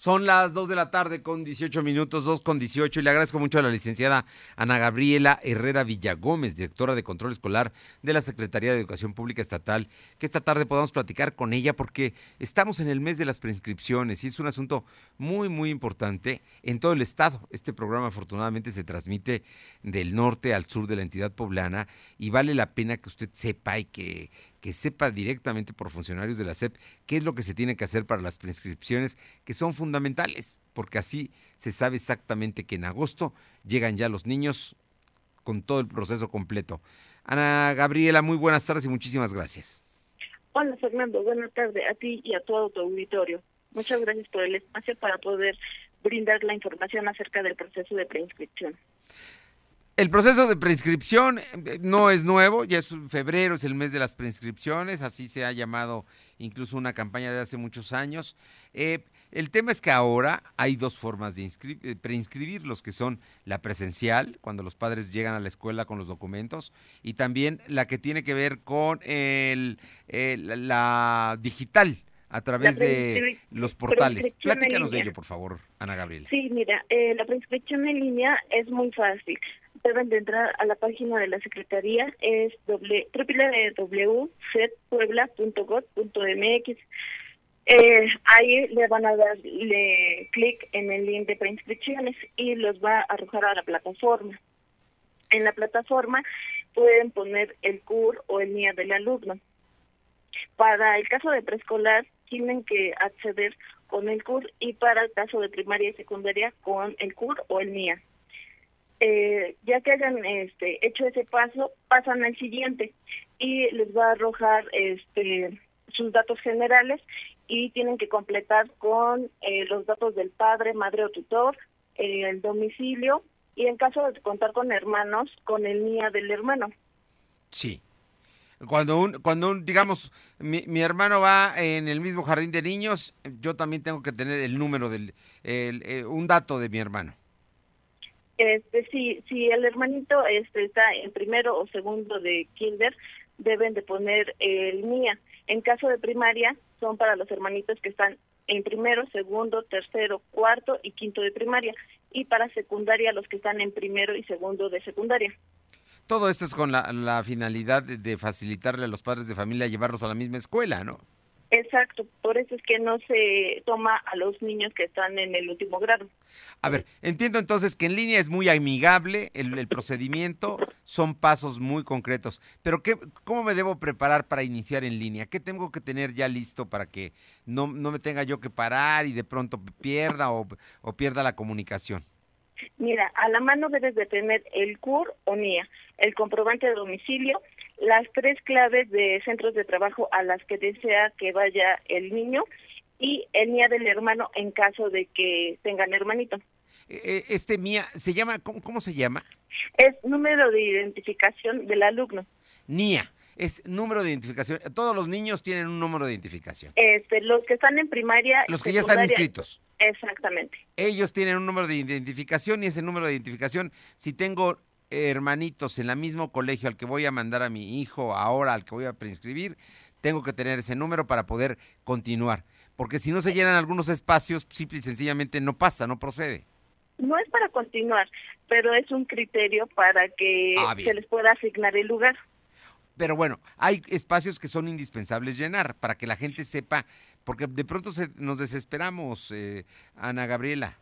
Son las 2 de la tarde con 18 minutos, 2 con 18, y le agradezco mucho a la licenciada Ana Gabriela Herrera Villagómez, directora de Control Escolar de la Secretaría de Educación Pública Estatal, que esta tarde podamos platicar con ella porque estamos en el mes de las preinscripciones y es un asunto muy, muy importante en todo el estado. Este programa afortunadamente se transmite del norte al sur de la entidad poblana y vale la pena que usted sepa y que que sepa directamente por funcionarios de la SEP qué es lo que se tiene que hacer para las prescripciones, que son fundamentales, porque así se sabe exactamente que en agosto llegan ya los niños con todo el proceso completo. Ana Gabriela, muy buenas tardes y muchísimas gracias. Hola Fernando, buenas tardes a ti y a todo tu auditorio. Muchas gracias por el espacio para poder brindar la información acerca del proceso de preinscripción. El proceso de preinscripción eh, no es nuevo, ya es febrero, es el mes de las preinscripciones, así se ha llamado incluso una campaña de hace muchos años. Eh, el tema es que ahora hay dos formas de eh, preinscribir, los que son la presencial, cuando los padres llegan a la escuela con los documentos, y también la que tiene que ver con el, la digital, a través de los portales. Platícanos de ello, por favor, Ana Gabriela. Sí, mira, la preinscripción en línea es muy fácil deben de entrar a la página de la Secretaría, es www.setpuebla.gov.mx. Eh, ahí le van a dar clic en el link de preinscripciones y los va a arrojar a la plataforma. En la plataforma pueden poner el CUR o el NIA del alumno. Para el caso de preescolar, tienen que acceder con el CUR y para el caso de primaria y secundaria con el CUR o el NIA eh, ya que hayan este, hecho ese paso, pasan al siguiente y les va a arrojar este, sus datos generales y tienen que completar con eh, los datos del padre, madre o tutor, eh, el domicilio y en caso de contar con hermanos, con el NIA del hermano. Sí. Cuando un, cuando un, digamos, mi, mi, hermano va en el mismo jardín de niños, yo también tengo que tener el número del, el, eh, un dato de mi hermano. Este, si, si el hermanito este, está en primero o segundo de kinder, deben de poner el MIA. En caso de primaria, son para los hermanitos que están en primero, segundo, tercero, cuarto y quinto de primaria. Y para secundaria, los que están en primero y segundo de secundaria. Todo esto es con la, la finalidad de, de facilitarle a los padres de familia llevarlos a la misma escuela, ¿no? Exacto, por eso es que no se toma a los niños que están en el último grado. A ver, entiendo entonces que en línea es muy amigable el, procedimiento, son pasos muy concretos, pero ¿qué, ¿cómo me debo preparar para iniciar en línea? ¿Qué tengo que tener ya listo para que no, no me tenga yo que parar y de pronto pierda o, o pierda la comunicación? Mira, a la mano debes de tener el CUR o NIA, el comprobante de domicilio, las tres claves de centros de trabajo a las que desea que vaya el niño y el NIA del hermano en caso de que tengan hermanito. Eh, eh, este MIA, ¿se llama, cómo, se llama? Es número de identificación del alumno. NIA es número de identificación. Todos los niños tienen un número de identificación. Este, los que están en primaria. Los que ya están inscritos. Exactamente. Ellos tienen un número de identificación y ese número de identificación, si tengo hermanitos en el mismo colegio al que voy a mandar a mi hijo ahora, al que voy a preinscribir, tengo que tener ese número para poder continuar. Porque si no se llenan algunos espacios, simple y sencillamente no pasa, no procede. No es para continuar, pero es un criterio para que ah, se les pueda asignar el lugar. Pero bueno, hay espacios que son indispensables llenar para que la gente sepa, porque de pronto se, nos desesperamos, eh, Ana Gabriela.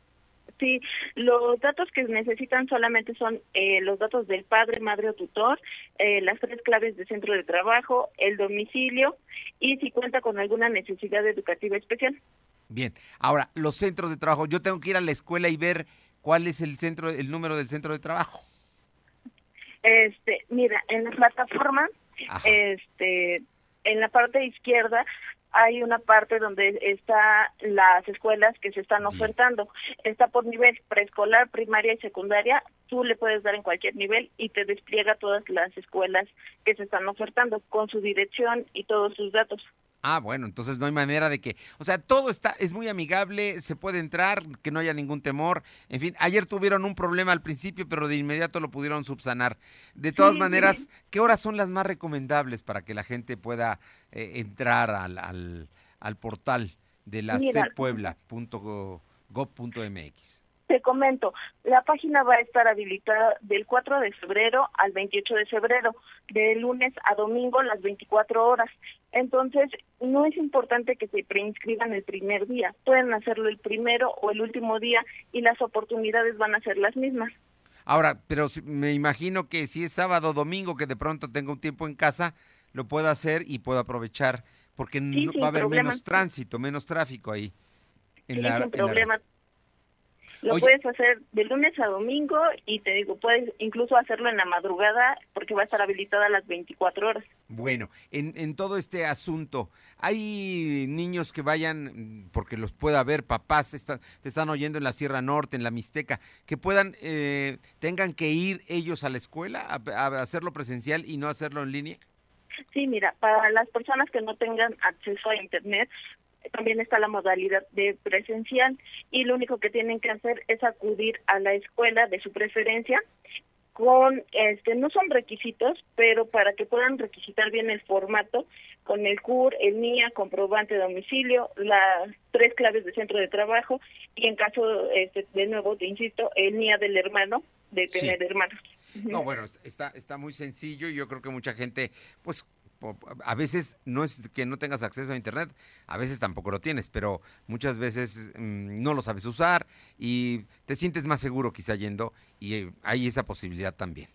Sí, los datos que necesitan solamente son eh, los datos del padre, madre o tutor, eh, las tres claves de centro de trabajo, el domicilio y si cuenta con alguna necesidad educativa especial. Bien, ahora los centros de trabajo, yo tengo que ir a la escuela y ver cuál es el centro, el número del centro de trabajo. Este, mira, en la plataforma, este, en la parte izquierda hay una parte donde está las escuelas que se están ofertando. Está por nivel preescolar, primaria y secundaria. Tú le puedes dar en cualquier nivel y te despliega todas las escuelas que se están ofertando con su dirección y todos sus datos. Ah, bueno, entonces no hay manera de que, o sea, todo está, es muy amigable, se puede entrar, que no haya ningún temor. En fin, ayer tuvieron un problema al principio, pero de inmediato lo pudieron subsanar. De todas maneras, ¿qué horas son las más recomendables para que la gente pueda eh, entrar al, al, al, portal de la gov.mx. Te comento, la página va a estar habilitada del 4 de febrero al 28 de febrero, de lunes a domingo las 24 horas. Entonces, no es importante que se preinscriban el primer día, pueden hacerlo el primero o el último día y las oportunidades van a ser las mismas. Ahora, pero me imagino que si es sábado o domingo que de pronto tengo un tiempo en casa, lo puedo hacer y puedo aprovechar porque no, va a haber menos tránsito, menos tráfico ahí. En la, sin problema. Lo puedes hacer de lunes a domingo y te digo, puedes incluso hacerlo en la madrugada porque va a estar habilitada a las 24 horas. Bueno, en, en todo este asunto, ¿hay niños que vayan, porque los pueda ver, papás, te están oyendo en la Sierra Norte, en la Mixteca, que puedan, eh, tengan que ir ellos a la escuela a hacerlo presencial y no hacerlo en línea? Sí, mira, para las personas que no tengan acceso a Internet, también está la modalidad de presencial y lo único que tienen que hacer es acudir a la escuela de su preferencia con este no son requisitos, pero para que puedan requisitar bien el formato con el CUR, el NIA, comprobante de domicilio, las tres claves de centro de trabajo y en caso este, de nuevo te insisto, el NIA del hermano de tener hermanos. No, bueno, está está muy sencillo y yo creo que mucha gente pues a veces no es que no tengas acceso a internet, a veces tampoco lo tienes, pero muchas veces mm, no lo sabes usar y te sientes más seguro quizá yendo y eh, hay esa posibilidad también.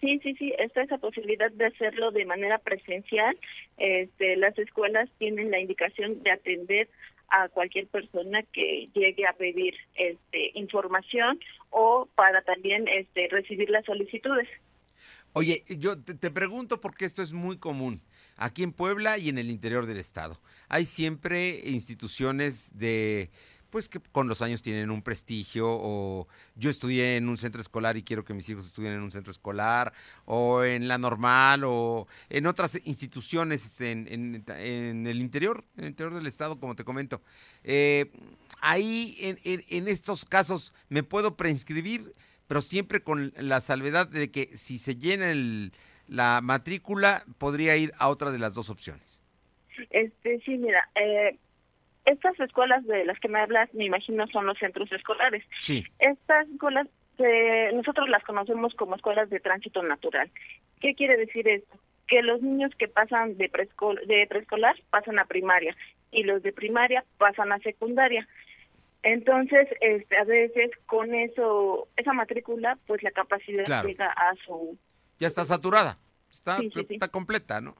Sí, sí, sí, está esa posibilidad de hacerlo de manera presencial. Este, las escuelas tienen la indicación de atender a cualquier persona que llegue a pedir este, información o para también este, recibir las solicitudes. Oye, yo te, pregunto porque esto es muy común aquí en Puebla y en el interior del estado. Hay siempre instituciones de pues que con los años tienen un prestigio o yo estudié en un centro escolar y quiero que mis hijos estudien en un centro escolar o en la normal o en otras instituciones en, el interior, en el interior del estado, como te comento. Eh, ahí en, en, estos casos me puedo preinscribir pero siempre con la salvedad de que si se llena el, la matrícula, podría ir a otra de las dos opciones. Este, sí, mira, eh, estas escuelas de las que me hablas, me imagino, son los centros escolares. Sí. Estas escuelas, eh, nosotros las conocemos como escuelas de tránsito natural. ¿Qué quiere decir esto? Que los niños que pasan de, de preescolar pasan a primaria y los de primaria pasan a secundaria. Entonces, este, a veces con eso, esa matrícula, pues la capacidad llega a su... Ya está saturada, está, está completa, ¿no?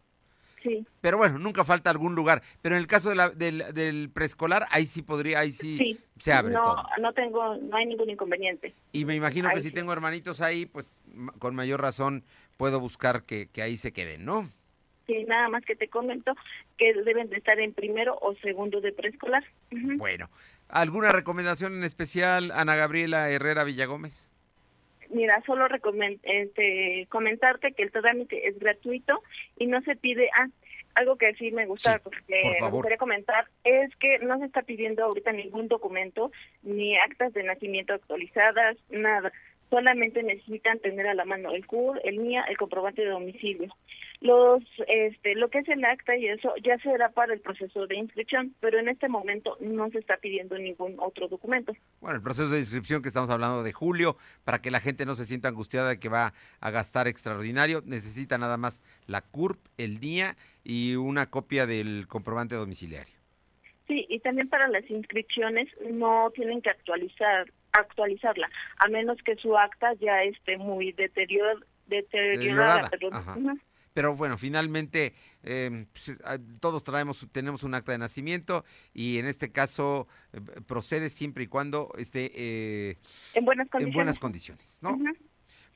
Sí. Pero bueno, nunca falta algún lugar. Pero en el caso de la, del, del preescolar, ahí sí podría, ahí sí, se abre no, todo. No tengo, no hay ningún inconveniente. Y me imagino que si tengo hermanitos ahí, pues con mayor razón puedo buscar que, que ahí se queden, ¿no? Sí, nada más que te comento que deben de estar en primero o segundo de preescolar. Bueno, ¿Alguna recomendación en especial, Ana Gabriela Herrera Villagómez? Mira, solo este, comentarte que el trámite es gratuito y no se pide, ah, algo que sí me gusta porque me gustaría comentar es que no se está pidiendo ahorita ningún documento, ni actas de nacimiento actualizadas, nada solamente necesitan tener a la mano el CUR, el MIA, el comprobante de domicilio. Los, este, lo que es el acta y eso ya será para el proceso de inscripción, pero en este momento no se está pidiendo ningún otro documento. Bueno, el proceso de inscripción que estamos hablando de julio, para que la gente no se sienta angustiada de que va a gastar extraordinario, necesita nada más la CURP, el día y una copia del comprobante domiciliario. Sí, y también para las inscripciones no tienen que actualizar actualizarla, a menos que su acta ya esté muy deterior, deteriorada. Pero, bueno, finalmente ah, todos traemos, tenemos un acta de nacimiento y en este caso eh, procede siempre y cuando esté eh, en buenas condiciones, en buenas condiciones ¿no?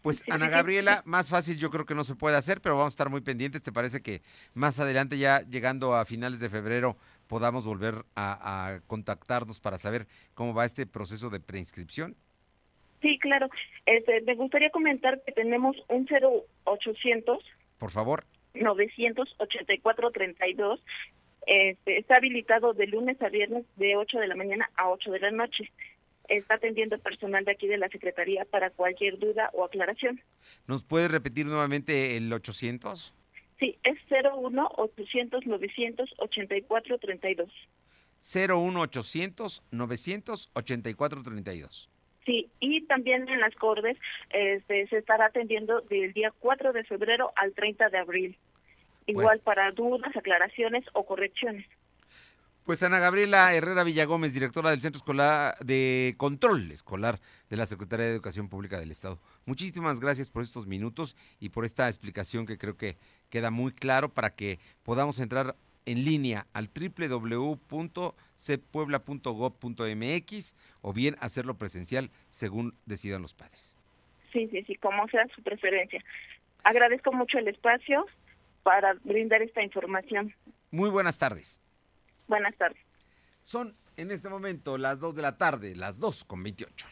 Pues Ana Gabriela, más fácil yo creo que no se puede hacer, pero vamos a estar muy pendientes. ¿Te parece que más adelante, ya llegando a finales de febrero, podamos volver a, contactarnos para saber cómo va este proceso de preinscripción? Sí, claro. Este, me gustaría comentar que tenemos un 0800. Por favor. 984-32. Este, está habilitado de lunes a viernes de 8 de la mañana a 8 de la noche. Está atendiendo personal de aquí de la Secretaría para cualquier duda o aclaración. ¿Nos puede repetir nuevamente el 800? Sí, es 01 800 984 32. 01800 984 32. Sí, y también en las Cordes este, se estará atendiendo del día 4 de febrero al 30 de abril. Igual para dudas, aclaraciones o correcciones. Pues Ana Gabriela Herrera Villagómez, directora del Centro Escolar de Control Escolar de la Secretaría de Educación Pública del Estado. Muchísimas gracias por estos minutos y por esta explicación que creo que queda muy claro para que podamos entrar en línea al www.cpuebla.gov.mx o bien hacerlo presencial según decidan los padres. Sí, sí, sí, como sea su preferencia. Agradezco mucho el espacio para brindar esta información. Muy buenas tardes. Buenas tardes. Son en este momento las 2 de la tarde, las 2 con 28.